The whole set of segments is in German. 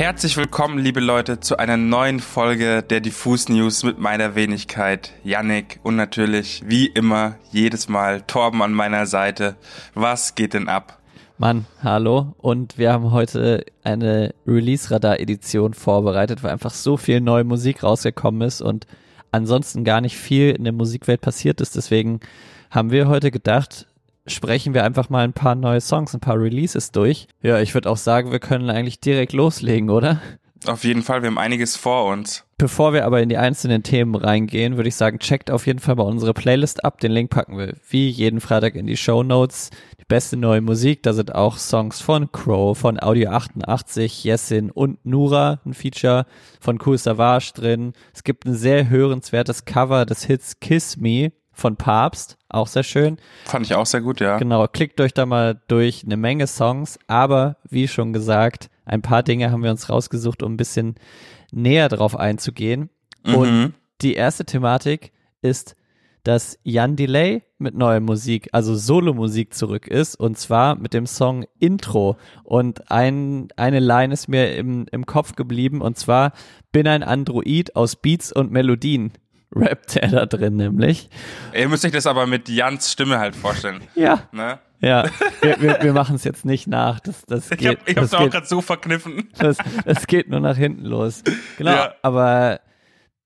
Herzlich willkommen, liebe Leute, zu einer neuen Folge der Diffus News mit meiner Wenigkeit, Yannick und natürlich, wie immer, jedes Mal Torben an meiner Seite. Was geht denn ab? Mann, hallo. Und wir haben heute eine Release-Radar-Edition vorbereitet, weil einfach so viel neue Musik rausgekommen ist und ansonsten gar nicht viel in der Musikwelt passiert ist. Deswegen haben wir heute gedacht, sprechen wir einfach mal ein paar neue Songs, ein paar Releases durch. Ja, ich würde auch sagen, wir können eigentlich direkt loslegen, oder? Auf jeden Fall, wir haben einiges vor uns. Bevor wir aber in die einzelnen Themen reingehen, würde ich sagen, checkt auf jeden Fall mal unsere Playlist ab. Den Link packen wir wie jeden Freitag in die Show Notes. Die beste neue Musik, da sind auch Songs von Crow, von Audio 88, Yesin und Nura, ein Feature von Cool Savage drin. Es gibt ein sehr hörenswertes Cover des Hits Kiss Me von Papst, auch sehr schön. Fand ich auch sehr gut, ja. Genau, klickt euch da mal durch eine Menge Songs, aber wie schon gesagt, ein paar Dinge haben wir uns rausgesucht, um ein bisschen näher drauf einzugehen. Mhm. Und die erste Thematik ist, dass Jan Delay mit neuer Musik, also Solo-Musik zurück ist und zwar mit dem Song Intro. Und ein, eine Line ist mir im, im Kopf geblieben und zwar bin ein Android aus Beats und Melodien rappt er da drin nämlich. Ihr müsst euch das aber mit Jans Stimme halt vorstellen. Ja. Ne? Ja, wir, wir, wir machen es jetzt nicht nach. Das, das geht, ich habe ich hab's auch gerade so verkniffen. Das, das geht nur nach hinten los. Genau, ja. aber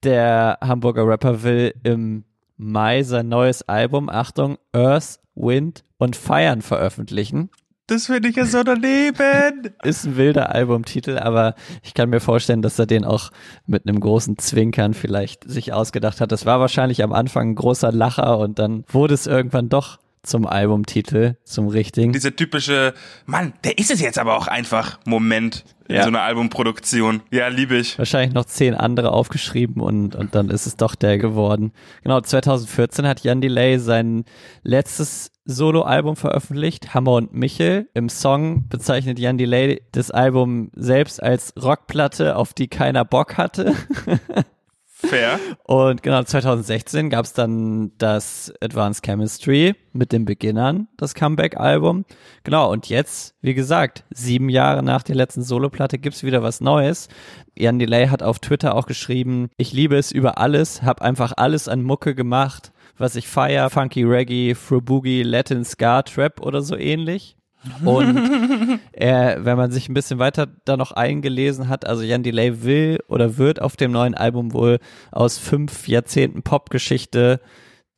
der Hamburger Rapper will im Mai sein neues Album, Achtung, Earth, Wind und Feiern veröffentlichen. Das finde ich ja so daneben. Ist ein wilder Albumtitel, aber ich kann mir vorstellen, dass er den auch mit einem großen Zwinkern vielleicht sich ausgedacht hat. Das war wahrscheinlich am Anfang ein großer Lacher und dann wurde es irgendwann doch zum Albumtitel, zum richtigen. Diese typische, Mann, der ist es jetzt aber auch einfach Moment in ja. so einer Albumproduktion. Ja, liebe ich. Wahrscheinlich noch zehn andere aufgeschrieben und, und dann ist es doch der geworden. Genau, 2014 hat Jan Delay sein letztes Soloalbum veröffentlicht, Hammer und Michel. Im Song bezeichnet Jan Delay das Album selbst als Rockplatte, auf die keiner Bock hatte. Fair. Und genau, 2016 gab es dann das Advanced Chemistry mit den Beginnern, das Comeback-Album. Genau, und jetzt, wie gesagt, sieben Jahre nach der letzten Soloplatte gibt's wieder was Neues. Ian Delay hat auf Twitter auch geschrieben, ich liebe es über alles, hab einfach alles an Mucke gemacht, was ich feier, Funky Reggae, Fru Boogie, Latin Ska, Trap oder so ähnlich. Und er, wenn man sich ein bisschen weiter da noch eingelesen hat, also Jan Delay will oder wird auf dem neuen Album wohl aus fünf Jahrzehnten Popgeschichte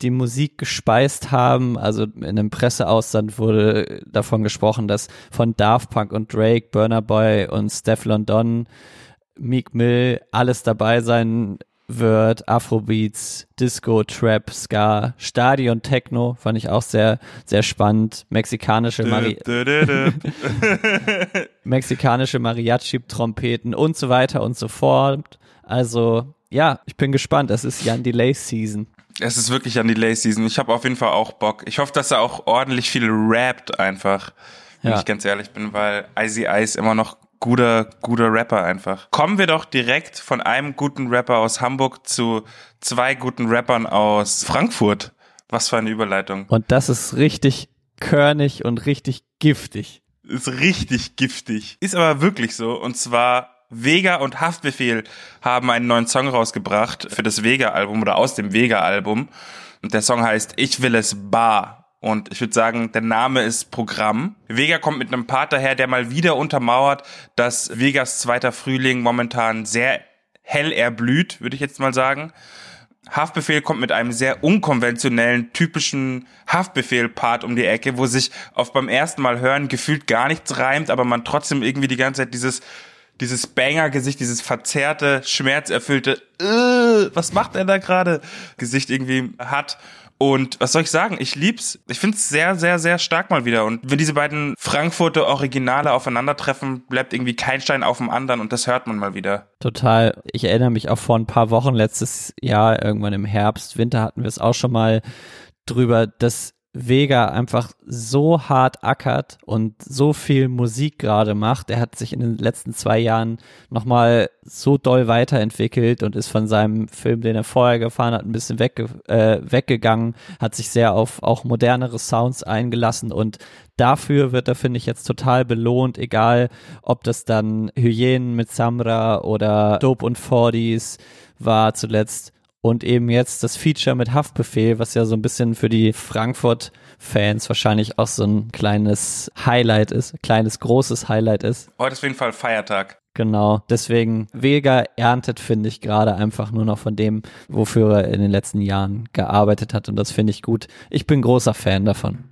die Musik gespeist haben. Also in einem Presseausstand wurde davon gesprochen, dass von Daft Punk und Drake, Burner Boy und Steph London, Meek Mill alles dabei sein wird, Afrobeats, Disco, Trap, Ska, Stadion Techno, fand ich auch sehr, sehr spannend. Mexikanische, Mari Mexikanische Mariachi-Trompeten und so weiter und so fort. Also, ja, ich bin gespannt. Es ist Jan Delay Season. Es ist wirklich Jan Delay Season. Ich habe auf jeden Fall auch Bock. Ich hoffe, dass er auch ordentlich viel rappt einfach. Wenn ja. ich ganz ehrlich bin, weil Icy Ice immer noch guter, guter Rapper einfach. Kommen wir doch direkt von einem guten Rapper aus Hamburg zu zwei guten Rappern aus Frankfurt. Was für eine Überleitung. Und das ist richtig körnig und richtig giftig. Ist richtig giftig. Ist aber wirklich so. Und zwar Vega und Haftbefehl haben einen neuen Song rausgebracht für das Vega-Album oder aus dem Vega-Album. Und der Song heißt Ich will es bar. Und ich würde sagen, der Name ist Programm. Vega kommt mit einem Part daher, der mal wieder untermauert, dass Vegas zweiter Frühling momentan sehr hell erblüht, würde ich jetzt mal sagen. Haftbefehl kommt mit einem sehr unkonventionellen, typischen Haftbefehl-Part um die Ecke, wo sich auf beim ersten Mal hören gefühlt gar nichts reimt, aber man trotzdem irgendwie die ganze Zeit dieses dieses Banger-Gesicht, dieses verzerrte, schmerzerfüllte, äh, was macht er da gerade, Gesicht irgendwie hat. Und was soll ich sagen? Ich lieb's. Ich find's sehr, sehr, sehr stark mal wieder. Und wenn diese beiden Frankfurter Originale aufeinandertreffen, bleibt irgendwie kein Stein auf dem anderen und das hört man mal wieder. Total. Ich erinnere mich auch vor ein paar Wochen, letztes Jahr, irgendwann im Herbst, Winter hatten wir es auch schon mal drüber, dass Vega einfach so hart ackert und so viel Musik gerade macht. Er hat sich in den letzten zwei Jahren nochmal so doll weiterentwickelt und ist von seinem Film, den er vorher gefahren hat, ein bisschen wegge äh, weggegangen, hat sich sehr auf auch modernere Sounds eingelassen und dafür wird er, finde ich, jetzt total belohnt, egal ob das dann Hyänen mit Samra oder Dope und Forties war zuletzt und eben jetzt das Feature mit Haftbefehl, was ja so ein bisschen für die Frankfurt-Fans wahrscheinlich auch so ein kleines Highlight ist, kleines, großes Highlight ist. Heute ist auf jeden Fall Feiertag. Genau, deswegen Vega erntet, finde ich, gerade einfach nur noch von dem, wofür er in den letzten Jahren gearbeitet hat und das finde ich gut. Ich bin großer Fan davon.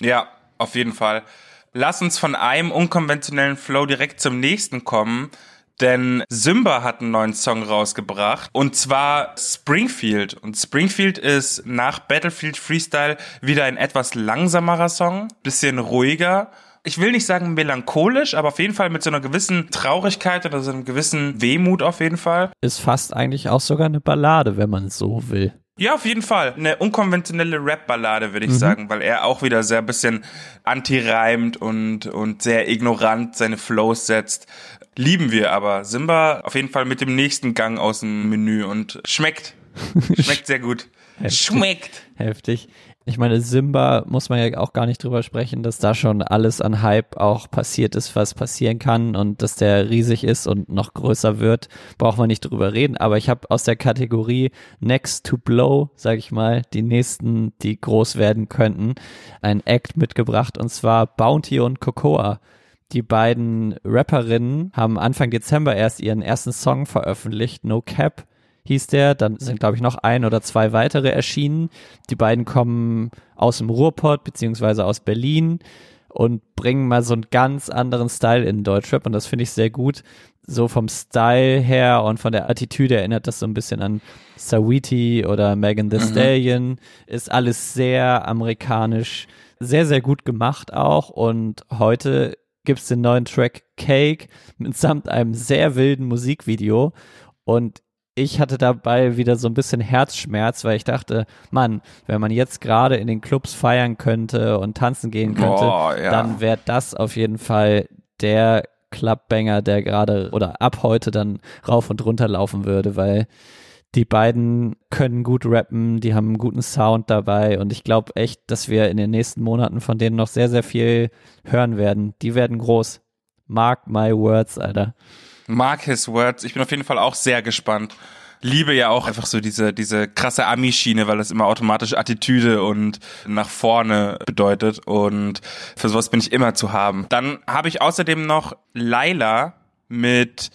Ja, auf jeden Fall. Lass uns von einem unkonventionellen Flow direkt zum nächsten kommen. Denn Simba hat einen neuen Song rausgebracht und zwar Springfield. Und Springfield ist nach Battlefield Freestyle wieder ein etwas langsamerer Song, bisschen ruhiger. Ich will nicht sagen melancholisch, aber auf jeden Fall mit so einer gewissen Traurigkeit oder so einem gewissen Wehmut auf jeden Fall. Ist fast eigentlich auch sogar eine Ballade, wenn man so will. Ja, auf jeden Fall. Eine unkonventionelle Rap-Ballade, würde ich mhm. sagen, weil er auch wieder sehr bisschen anti-reimt und, und sehr ignorant seine Flows setzt. Lieben wir aber. Simba auf jeden Fall mit dem nächsten Gang aus dem Menü und schmeckt. Schmeckt sehr gut. Heftig. Schmeckt. Heftig. Ich meine, Simba muss man ja auch gar nicht drüber sprechen, dass da schon alles an Hype auch passiert ist, was passieren kann und dass der riesig ist und noch größer wird, braucht man nicht drüber reden. Aber ich habe aus der Kategorie Next to Blow, sage ich mal, die nächsten, die groß werden könnten, ein Act mitgebracht und zwar Bounty und Cocoa. Die beiden Rapperinnen haben Anfang Dezember erst ihren ersten Song veröffentlicht, No Cap hieß der. Dann sind, glaube ich, noch ein oder zwei weitere erschienen. Die beiden kommen aus dem Ruhrpott beziehungsweise aus Berlin und bringen mal so einen ganz anderen Style in Deutschrap und das finde ich sehr gut. So vom Style her und von der Attitüde erinnert das so ein bisschen an Sawiti oder Megan Thee mhm. Stallion. Ist alles sehr amerikanisch, sehr, sehr gut gemacht auch und heute gibt es den neuen Track Cake mitsamt einem sehr wilden Musikvideo und ich hatte dabei wieder so ein bisschen Herzschmerz, weil ich dachte, Mann, wenn man jetzt gerade in den Clubs feiern könnte und tanzen gehen könnte, oh, ja. dann wäre das auf jeden Fall der Clubbanger, der gerade oder ab heute dann rauf und runter laufen würde, weil die beiden können gut rappen, die haben einen guten Sound dabei und ich glaube echt, dass wir in den nächsten Monaten von denen noch sehr, sehr viel hören werden. Die werden groß. Mark my words, Alter. Mark his words. Ich bin auf jeden Fall auch sehr gespannt. Liebe ja auch einfach so diese, diese krasse Ami-Schiene, weil das immer automatisch Attitüde und nach vorne bedeutet. Und für sowas bin ich immer zu haben. Dann habe ich außerdem noch Laila mit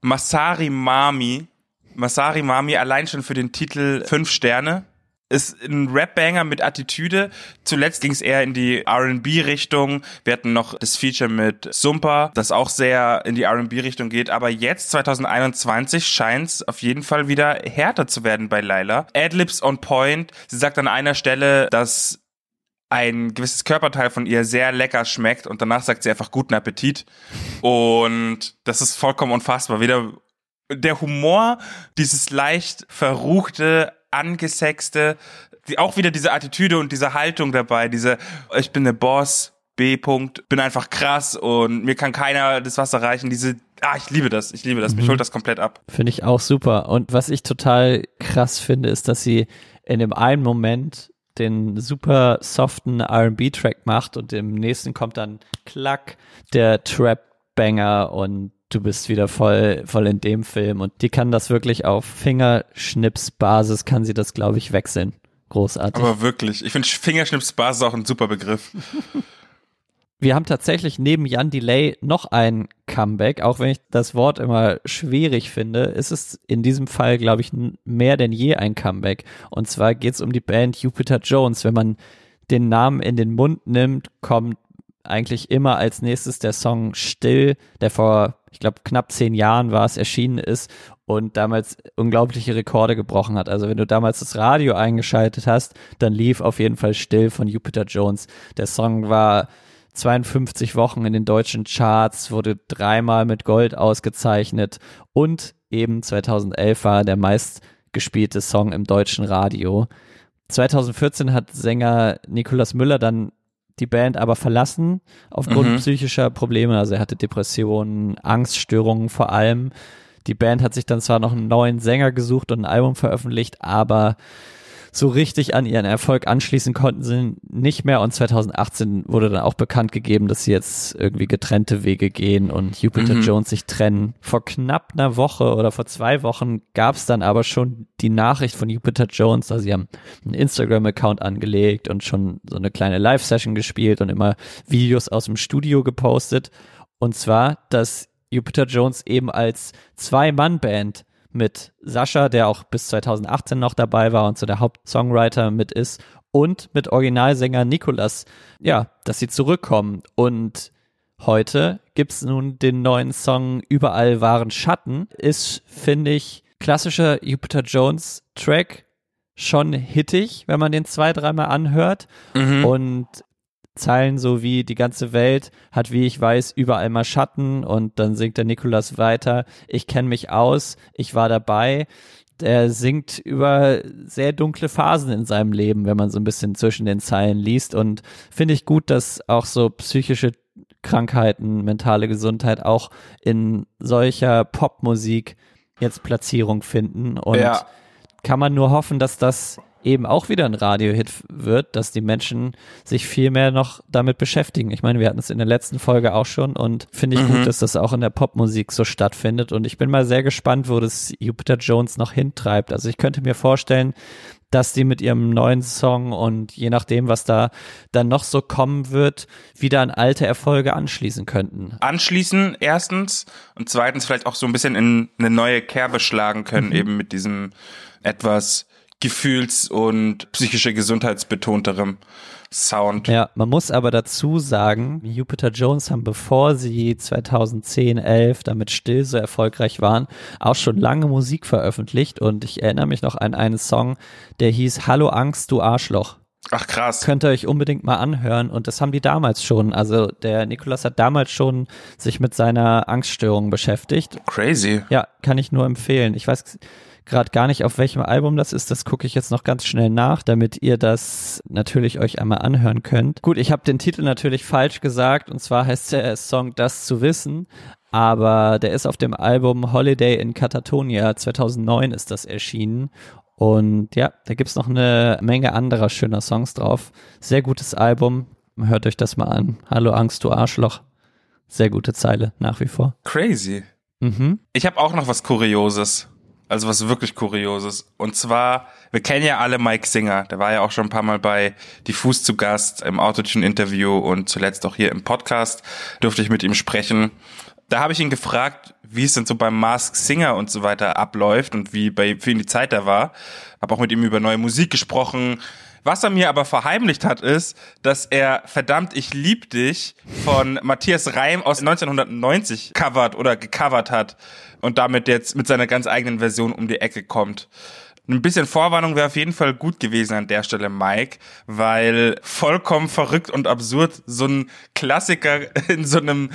Masari Mami. Masari Mami allein schon für den Titel fünf Sterne ist ein Rap-Banger mit Attitüde. Zuletzt ging es eher in die R&B-Richtung. Wir hatten noch das Feature mit Sumpa, das auch sehr in die R&B-Richtung geht. Aber jetzt, 2021, scheint es auf jeden Fall wieder härter zu werden bei Laila. Adlibs on point. Sie sagt an einer Stelle, dass ein gewisses Körperteil von ihr sehr lecker schmeckt und danach sagt sie einfach guten Appetit. Und das ist vollkommen unfassbar. Wieder der Humor, dieses leicht verruchte, angesexte, die, auch wieder diese Attitüde und diese Haltung dabei, diese, ich bin der Boss, B. -Punkt, bin einfach krass und mir kann keiner das Wasser reichen. Diese, ah, ich liebe das, ich liebe das, mich mhm. holt das komplett ab. Finde ich auch super. Und was ich total krass finde, ist, dass sie in dem einen Moment den super soften R&B-Track macht und im nächsten kommt dann klack der Trap-Banger und du bist wieder voll, voll in dem Film und die kann das wirklich auf Fingerschnipsbasis kann sie das, glaube ich, wechseln. Großartig. Aber wirklich, ich finde Fingerschnipsbasis auch ein super Begriff. Wir haben tatsächlich neben Jan Delay noch ein Comeback, auch wenn ich das Wort immer schwierig finde, ist es in diesem Fall, glaube ich, mehr denn je ein Comeback. Und zwar geht es um die Band Jupiter Jones. Wenn man den Namen in den Mund nimmt, kommt eigentlich immer als nächstes der Song Still, der vor, ich glaube, knapp zehn Jahren war es, erschienen ist und damals unglaubliche Rekorde gebrochen hat. Also wenn du damals das Radio eingeschaltet hast, dann lief auf jeden Fall Still von Jupiter Jones. Der Song war 52 Wochen in den deutschen Charts, wurde dreimal mit Gold ausgezeichnet und eben 2011 war der meistgespielte Song im deutschen Radio. 2014 hat Sänger Nikolaus Müller dann die Band aber verlassen aufgrund Mhm. psychischer Probleme. Also er hatte Depressionen, Angststörungen vor allem. Die Band hat sich dann zwar noch einen neuen Sänger gesucht und ein Album veröffentlicht, aber so richtig an ihren Erfolg anschließen konnten sie nicht mehr. Und 2018 wurde dann auch bekannt gegeben, dass sie jetzt irgendwie getrennte Wege gehen und Jupiter Mhm. Jones sich trennen. Vor knapp einer Woche oder vor zwei Wochen gab es dann aber schon die Nachricht von Jupiter Jones, also sie haben einen Instagram-Account angelegt und schon so eine kleine Live-Session gespielt und immer Videos aus dem Studio gepostet. Und zwar, dass Jupiter Jones eben als Zwei-Mann-Band mit Sascha, der auch bis 2018 noch dabei war und so der Hauptsongwriter mit ist, und mit Originalsänger Nikolas, ja, dass sie zurückkommen. Und heute gibt's nun den neuen Song Überall waren Schatten. Ist, finde ich, klassischer Jupiter Jones Track schon hittig, wenn man den zwei, dreimal anhört. Mhm. Und Zeilen so wie die ganze Welt hat, wie ich weiß, überall mal Schatten und dann singt der Nikolas weiter, ich kenne mich aus, ich war dabei. Der singt über sehr dunkle Phasen in seinem Leben, wenn man so ein bisschen zwischen den Zeilen liest und finde ich gut, dass auch so psychische Krankheiten, mentale Gesundheit auch in solcher Popmusik jetzt Platzierung finden und Ja. Kann man nur hoffen, dass das eben auch wieder ein Radiohit wird, dass die Menschen sich viel mehr noch damit beschäftigen. Ich meine, wir hatten es in der letzten Folge auch schon und finde ich Mhm. gut, dass das auch in der Popmusik so stattfindet und ich bin mal sehr gespannt, wo das Jupiter Jones noch hintreibt. Also ich könnte mir vorstellen, dass die mit ihrem neuen Song und je nachdem, was da dann noch so kommen wird, wieder an alte Erfolge anschließen könnten. anschließen, erstens, und zweitens vielleicht auch so ein bisschen in eine neue Kerbe schlagen können, Mhm. eben mit diesem etwas gefühls- und psychische gesundheitsbetonterem Sound. Ja, man muss aber dazu sagen, Jupiter Jones haben, bevor sie 2010, 11 damit still so erfolgreich waren, auch schon lange Musik veröffentlicht und ich erinnere mich noch an einen Song, der hieß Hallo Angst, du Arschloch. Ach krass. Könnt ihr euch unbedingt mal anhören und das haben die damals schon. Also der Nikolas hat damals schon sich mit seiner Angststörung beschäftigt Crazy. ja, kann ich nur empfehlen. Ich weiß gerade gar nicht, auf welchem Album das ist. Das gucke ich jetzt noch ganz schnell nach, damit ihr das natürlich euch einmal anhören könnt. Gut, ich habe den Titel natürlich falsch gesagt und zwar heißt der Song Das zu wissen. Aber der ist auf dem Album Holiday in Catatonia 2009 ist das erschienen. Und ja, da gibt's noch eine Menge anderer schöner Songs drauf. Sehr gutes Album. Hört euch das mal an. Hallo Angst, du Arschloch. Sehr gute Zeile, nach wie vor. Crazy. Mhm. Ich habe auch noch was Kurioses. Also was wirklich Kurioses. Und zwar, wir kennen ja alle Mike Singer. Der war ja auch schon ein paar Mal bei Diffus zu Gast im Autotune-Interview und zuletzt auch hier im Podcast durfte ich mit ihm sprechen. Da habe ich ihn gefragt, wie es denn so beim Mask Singer und so weiter abläuft und wie bei für ihn die Zeit da war. Habe auch mit ihm über neue Musik gesprochen. Was er mir aber verheimlicht hat, ist, dass er Verdammt, ich lieb dich von Matthias Reim aus 1990 covert oder gecovert hat und damit jetzt mit seiner ganz eigenen Version um die Ecke kommt. Ein bisschen Vorwarnung wäre auf jeden Fall gut gewesen an der Stelle, Mike, weil vollkommen verrückt und absurd so ein Klassiker in so einem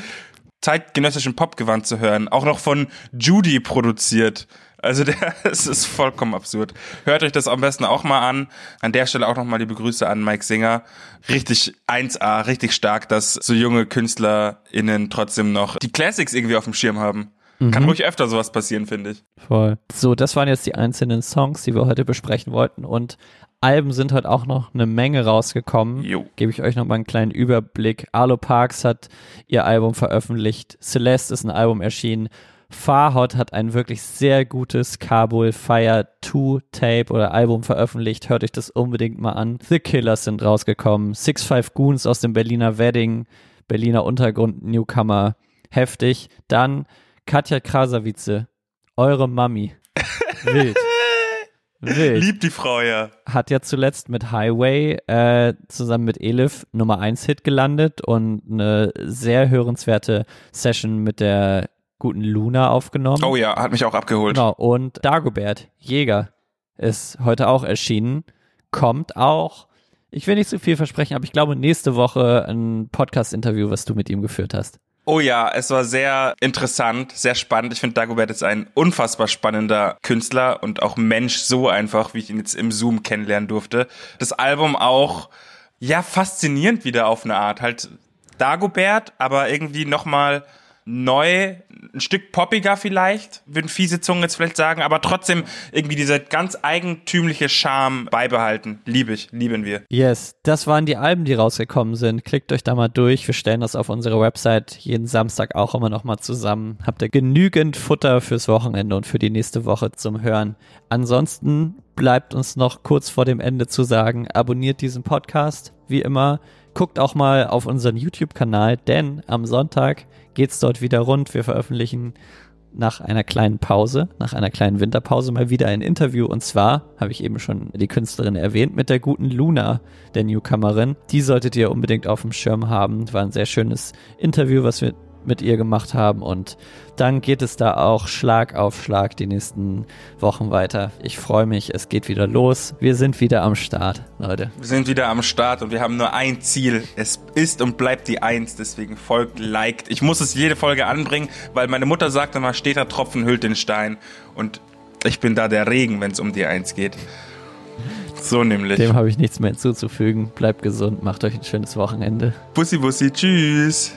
zeitgenössischen Popgewand zu hören, auch noch von Judy produziert. Also der, es ist vollkommen absurd. Hört euch das am besten auch mal an. An der Stelle auch nochmal liebe Grüße an Mike Singer. Richtig 1A, richtig stark, dass so junge KünstlerInnen trotzdem noch die Classics irgendwie auf dem Schirm haben. Kann ruhig öfter sowas passieren, finde ich. Voll. So, das waren jetzt die einzelnen Songs, die wir heute besprechen wollten. Und Alben sind heute auch noch eine Menge rausgekommen. Jo. Gebe ich euch noch mal einen kleinen Überblick. Arlo Parks hat ihr Album veröffentlicht. Celeste ist ein Album erschienen. Farhot hat ein wirklich sehr gutes Kabul Fire 2 Tape oder Album veröffentlicht. Hört euch das unbedingt mal an. The Killers sind rausgekommen. Six Five Goons aus dem Berliner Wedding. Berliner Untergrund Newcomer. Heftig. Dann Katja Krasavice. Eure Mami. Wild. Wild Liebt die Frau ja. hat ja zuletzt mit Highway äh, zusammen mit Elif Nummer 1 Hit gelandet und eine sehr hörenswerte Session mit der guten Luna aufgenommen. Oh ja, hat mich auch abgeholt. Genau, und Dagobert Jäger ist heute auch erschienen. Kommt auch, ich will nicht zu viel versprechen, aber ich glaube nächste Woche ein Podcast-Interview, was du mit ihm geführt hast. Oh ja, es war sehr interessant, sehr spannend. Ich finde, Dagobert ist ein unfassbar spannender Künstler und auch Mensch so einfach, wie ich ihn jetzt im Zoom kennenlernen durfte. Das Album auch, ja, faszinierend wieder auf eine Art. Halt Dagobert, aber irgendwie nochmal neu, ein Stück poppiger vielleicht, würden fiese Zungen jetzt vielleicht sagen, aber trotzdem irgendwie dieser ganz eigentümliche Charme beibehalten. Liebe ich, lieben wir. Yes, das waren die Alben, die rausgekommen sind. Klickt euch da mal durch. Wir stellen das auf unsere Website jeden Samstag auch immer noch mal zusammen. Habt ihr genügend Futter fürs Wochenende und für die nächste Woche zum Hören. Ansonsten bleibt uns noch kurz vor dem Ende zu sagen, abonniert diesen Podcast, wie immer. Guckt auch mal auf unseren YouTube-Kanal, denn am Sonntag geht's dort wieder rund. Wir veröffentlichen nach einer kleinen Pause, nach einer kleinen Winterpause mal wieder ein Interview. Und zwar habe ich eben schon die Künstlerin erwähnt mit der guten Luna, der Newcomerin. Die solltet ihr unbedingt auf dem Schirm haben. War ein sehr schönes Interview, was wir mit ihr gemacht haben. Und dann geht es da auch Schlag auf Schlag die nächsten Wochen weiter. Ich freue mich, es geht wieder los. Wir sind wieder am Start, Leute. Wir sind wieder am Start und wir haben nur ein Ziel. Es ist und bleibt die Eins, deswegen folgt, liked. Ich muss es jede Folge anbringen, weil meine Mutter sagt immer, steht der Tropfen hüllt den Stein. Und ich bin da der Regen, wenn es um die Eins geht. So nämlich. Dem habe ich nichts mehr hinzuzufügen. Bleibt gesund, macht euch ein schönes Wochenende. Bussi, bussi, tschüss.